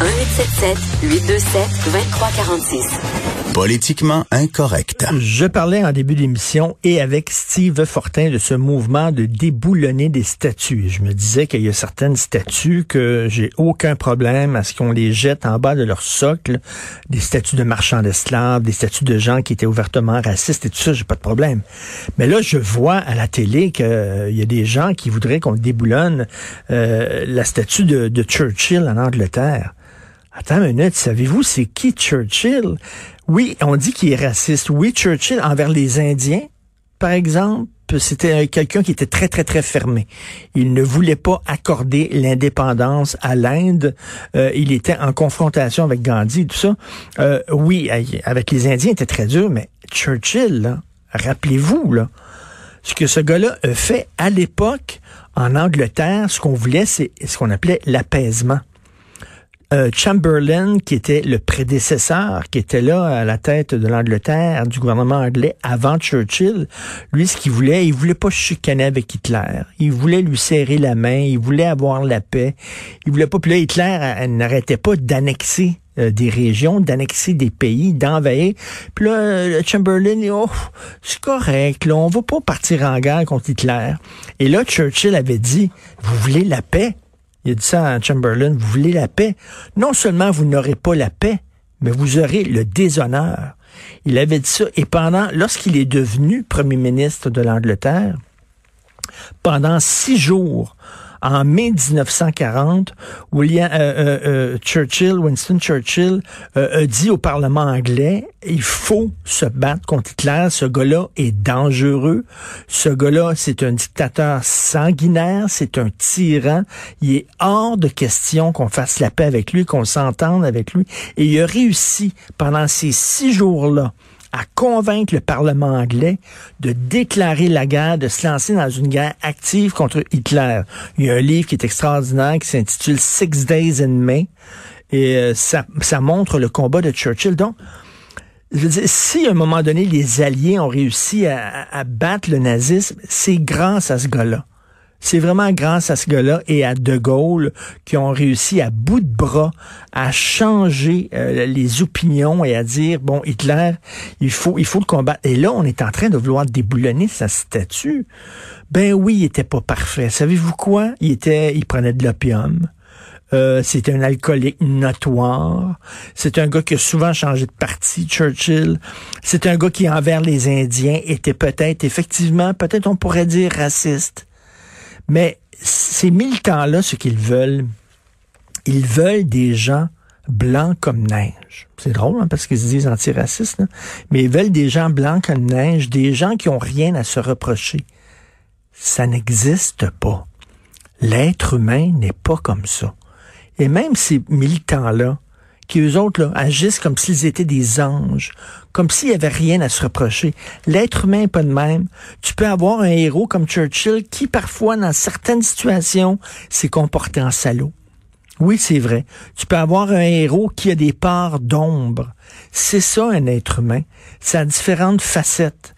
1877 827 2346. Politiquement incorrect. Je parlais en début d'émission et avec Steve Fortin de ce mouvement de déboulonner des statues. Je me disais qu'il y a certaines statues que j'ai aucun problème à ce qu'on les jette en bas de leur socle. Des statues de marchands d'esclaves, des statues de gens qui étaient ouvertement racistes et tout ça, j'ai pas de problème. Mais là, je vois à la télé qu'il y a des gens qui voudraient qu'on déboulonne euh, la statue de, de Churchill en Angleterre. Attends une minute, savez-vous c'est qui Churchill? Oui, on dit qu'il est raciste. Oui, Churchill envers les Indiens, par exemple, c'était quelqu'un qui était très, très, très fermé. Il ne voulait pas accorder l'indépendance à l'Inde. Euh, il était en confrontation avec Gandhi, tout ça. Euh, oui, avec les Indiens, il était très dur, mais Churchill, rappelez-vous, là, ce que ce gars-là a fait à l'époque en Angleterre, ce qu'on voulait, c'est ce qu'on appelait l'apaisement. Euh, Chamberlain, qui était le prédécesseur, qui était là à la tête de l'Angleterre, du gouvernement anglais avant Churchill, lui, ce qu'il voulait, il voulait pas chicaner avec Hitler. Il voulait lui serrer la main, il voulait avoir la paix. Il voulait pas. Puis là, Hitler n'arrêtait pas d'annexer euh, des régions, d'annexer des pays, d'envahir. Puis là, Chamberlain, oh, c'est correct, là, on va pas partir en guerre contre Hitler. Et là, Churchill avait dit, vous voulez la paix? Il a dit ça à Chamberlain, vous voulez la paix? Non seulement vous n'aurez pas la paix, mais vous aurez le déshonneur. Il avait dit ça. Et pendant, lorsqu'il est devenu premier ministre de l'Angleterre, pendant six jours, en mai 1940, William euh, euh, euh, Churchill, Winston Churchill, a dit au Parlement anglais il faut se battre contre Hitler. Ce gars-là est dangereux. Ce gars-là, c'est un dictateur sanguinaire, c'est un tyran. Il est hors de question qu'on fasse la paix avec lui, qu'on s'entende avec lui. Et il a réussi pendant ces six jours-là à convaincre le Parlement anglais de déclarer la guerre, de se lancer dans une guerre active contre Hitler. Il y a un livre qui est extraordinaire qui s'intitule Six Days in May et euh, ça, montre le combat de Churchill. Donc, si à un moment donné les Alliés ont réussi à, à battre le nazisme, c'est grâce à ce gars-là. C'est vraiment grâce à ce gars-là et à De Gaulle qui ont réussi à bout de bras à changer euh, les opinions et à dire bon Hitler, il faut il faut le combattre. Et là, on est en train de vouloir déboulonner sa statue. Ben oui, il était pas parfait. Savez-vous quoi? Il était, il prenait de l'opium. Euh, c'était un alcoolique notoire. C'est un gars qui a souvent changé de parti, Churchill. C'est un gars qui, envers les Indiens, était peut-être, effectivement, peut-être on pourrait dire raciste. Mais ces militants-là, ce qu'ils veulent, ils veulent des gens blancs comme neige. C'est drôle hein, parce qu'ils se disent antiracistes, mais ils veulent des gens blancs comme neige, des gens qui ont rien à se reprocher. Ça n'existe pas. L'être humain n'est pas comme ça. Et même ces militants-là, qui eux autres là, agissent comme s'ils étaient des anges, comme s'il n'y avait rien à se reprocher. L'être humain n'est pas de même. Tu peux avoir un héros comme Churchill qui, parfois, dans certaines situations, s'est comporté en salaud. Oui, c'est vrai. Tu peux avoir un héros qui a des parts d'ombre. C'est ça, un être humain. Ça a différentes facettes.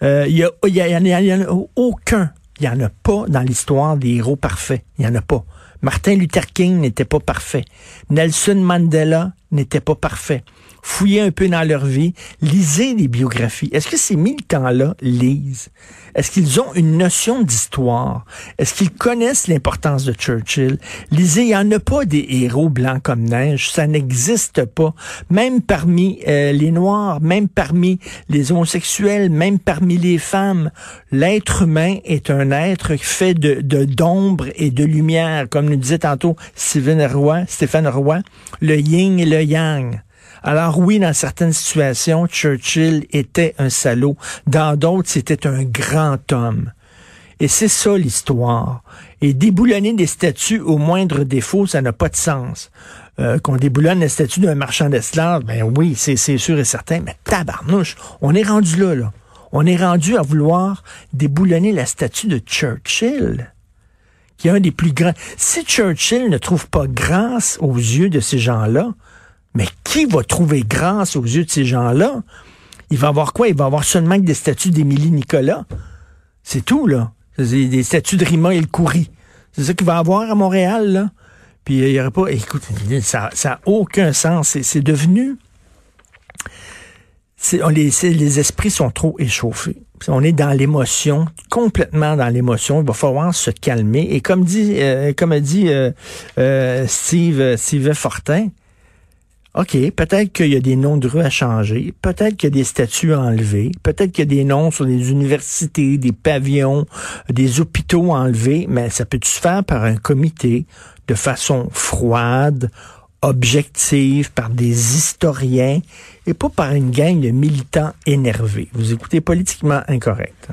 Il y, a, y, a, y, en a aucun. Il n'y en a pas dans l'histoire des héros parfaits. Il n'y en a pas. Martin Luther King n'était pas parfait. Nelson Mandela n'était pas parfait. Fouillez un peu dans leur vie, lisez des biographies. Est-ce que ces militants-là lisent? Est-ce qu'ils ont une notion d'histoire? Est-ce qu'ils connaissent l'importance de Churchill? Lisez, il n'y en a pas des héros blancs comme neige. Ça n'existe pas. Même parmi euh, les Noirs, même parmi les homosexuels, même parmi les femmes, l'être humain est un être fait de d'ombre et de lumière, comme nous disait tantôt Stéphane Roy, Stéphane Roy, le yin et le yang. Alors oui, dans certaines situations, Churchill était un salaud. Dans d'autres, c'était un grand homme. Et c'est ça l'histoire. Et déboulonner des statues au moindre défaut, ça n'a pas de sens. Euh, qu'on déboulonne la statue d'un marchand d'esclaves, ben oui, c'est sûr et certain, mais tabarnouche, on est rendu là, là. On est rendu à vouloir déboulonner la statue de Churchill, qui est un des plus grands. Si Churchill ne trouve pas grâce aux yeux de ces gens-là, qui va trouver grâce aux yeux de ces gens-là? Il va avoir quoi? Il va avoir seulement des statues d'Émilie Nicolas. C'est tout, là. Des statues de Rima et le Coury. C'est ça qu'il va avoir à Montréal, là. Puis il n'y aurait pas. Écoute, ça n'a aucun sens. C'est devenu. On, les, les esprits sont trop échauffés. On est dans l'émotion, complètement dans l'émotion. Il va falloir se calmer. Et comme dit, euh, comme dit euh, euh, Steve, Steve Fortin, OK, peut-être qu'il y a des noms de rues à changer, peut-être qu'il y a des statuts à enlever, peut-être qu'il y a des noms sur des universités, des pavillons, des hôpitaux à enlever, mais ça peut se faire par un comité de façon froide, objective, par des historiens et pas par une gang de militants énervés? Vous écoutez politiquement incorrect.